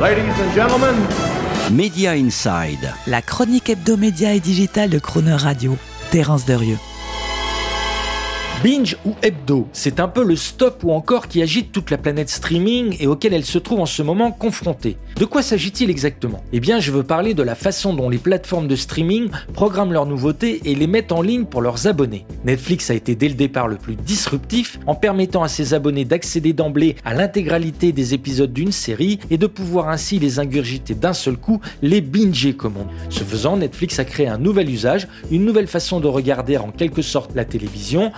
Ladies and gentlemen, Media Inside. La chronique hebdomédia et digitale de Croner Radio. Terence Derieux. Binge ou hebdo, c'est un peu le stop ou encore qui agite toute la planète streaming et auquel elle se trouve en ce moment confrontée. De quoi s'agit-il exactement? Eh bien, je veux parler de la façon dont les plateformes de streaming programment leurs nouveautés et les mettent en ligne pour leurs abonnés. Netflix a été dès le départ le plus disruptif en permettant à ses abonnés d'accéder d'emblée à l'intégralité des épisodes d'une série et de pouvoir ainsi les ingurgiter d'un seul coup, les binger comme on dit. Ce faisant, Netflix a créé un nouvel usage, une nouvelle façon de regarder en quelque sorte la télévision,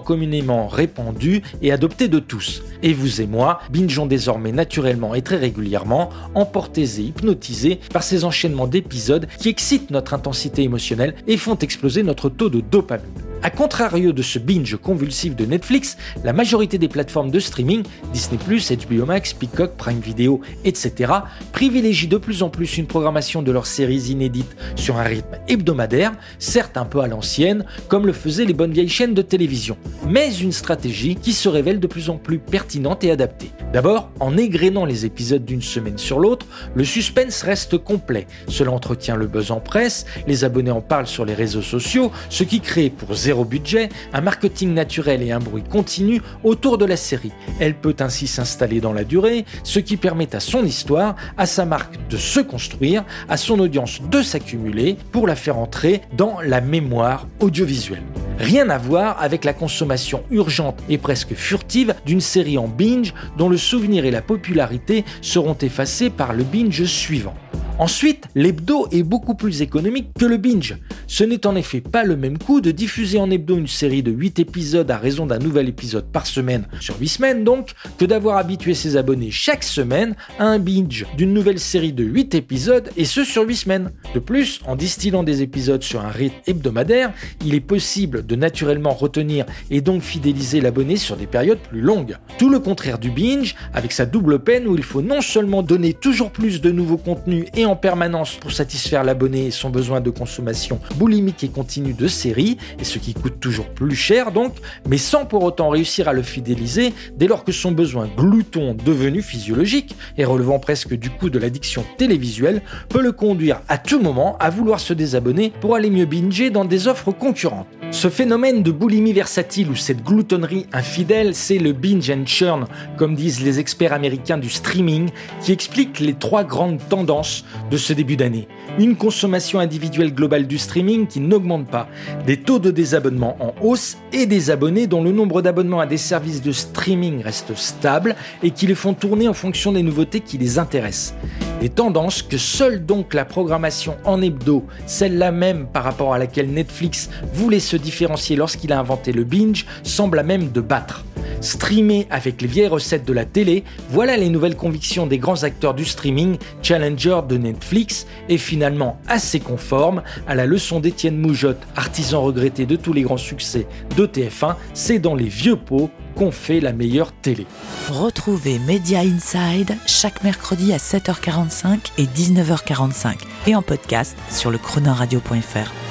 communément répandu et adopté de tous. Et vous et moi bingeons désormais naturellement et très régulièrement, emportés et hypnotisés par ces enchaînements d'épisodes qui excitent notre intensité émotionnelle et font exploser notre taux de dopamine. A contrario de ce binge convulsif de Netflix, la majorité des plateformes de streaming, Disney+, HBO Max, Peacock, Prime Video, etc., privilégient de plus en plus une programmation de leurs séries inédites sur un rythme hebdomadaire, certes un peu à l'ancienne, comme le faisaient les bonnes vieilles chaînes de télévision, mais une stratégie qui se révèle de plus en plus pertinente et adaptée. D'abord, en égrénant les épisodes d'une semaine sur l'autre, le suspense reste complet. Cela entretient le buzz en presse, les abonnés en parlent sur les réseaux sociaux, ce qui crée pour zéro budget, un marketing naturel et un bruit continu autour de la série. Elle peut ainsi s'installer dans la durée, ce qui permet à son histoire, à sa marque de se construire, à son audience de s'accumuler pour la faire entrer dans la mémoire audiovisuelle. Rien à voir avec la consommation urgente et presque furtive d'une série en binge dont le souvenir et la popularité seront effacés par le binge suivant. Ensuite, l'hebdo est beaucoup plus économique que le binge. Ce n'est en effet pas le même coût de diffuser en hebdo une série de 8 épisodes à raison d'un nouvel épisode par semaine, sur 8 semaines donc, que d'avoir habitué ses abonnés chaque semaine à un binge d'une nouvelle série de 8 épisodes et ce sur 8 semaines. De plus, en distillant des épisodes sur un rythme hebdomadaire, il est possible de naturellement retenir et donc fidéliser l'abonné sur des périodes plus longues. Tout le contraire du binge, avec sa double peine où il faut non seulement donner toujours plus de nouveaux contenus et en permanence pour satisfaire l'abonné et son besoin de consommation boulimique et continue de séries, et ce qui coûte toujours plus cher donc, mais sans pour autant réussir à le fidéliser dès lors que son besoin glouton devenu physiologique et relevant presque du coût de l'addiction télévisuelle peut le conduire à tout moment à vouloir se désabonner pour aller mieux binger dans des offres concurrentes. Ce phénomène de boulimie versatile ou cette gloutonnerie infidèle, c'est le binge and churn, comme disent les experts américains du streaming, qui explique les trois grandes tendances de ce début d'année. Une consommation individuelle globale du streaming qui n'augmente pas, des taux de désabonnement en hausse et des abonnés dont le nombre d'abonnements à des services de streaming reste stable et qui les font tourner en fonction des nouveautés qui les intéressent. Des tendances que seule donc la programmation en hebdo, celle-là même par rapport à laquelle Netflix voulait se différencier lorsqu'il a inventé le binge, semble à même de battre. Streamer avec les vieilles recettes de la télé, voilà les nouvelles convictions des grands acteurs du streaming, challenger de Netflix, et finalement assez conforme à la leçon d'Étienne Moujotte, artisan regretté de tous les grands succès de TF1, c'est dans les vieux pots qu'on fait la meilleure télé. Retrouvez Media Inside chaque mercredi à 7h45 et 19h45 et en podcast sur le chronoradio.fr.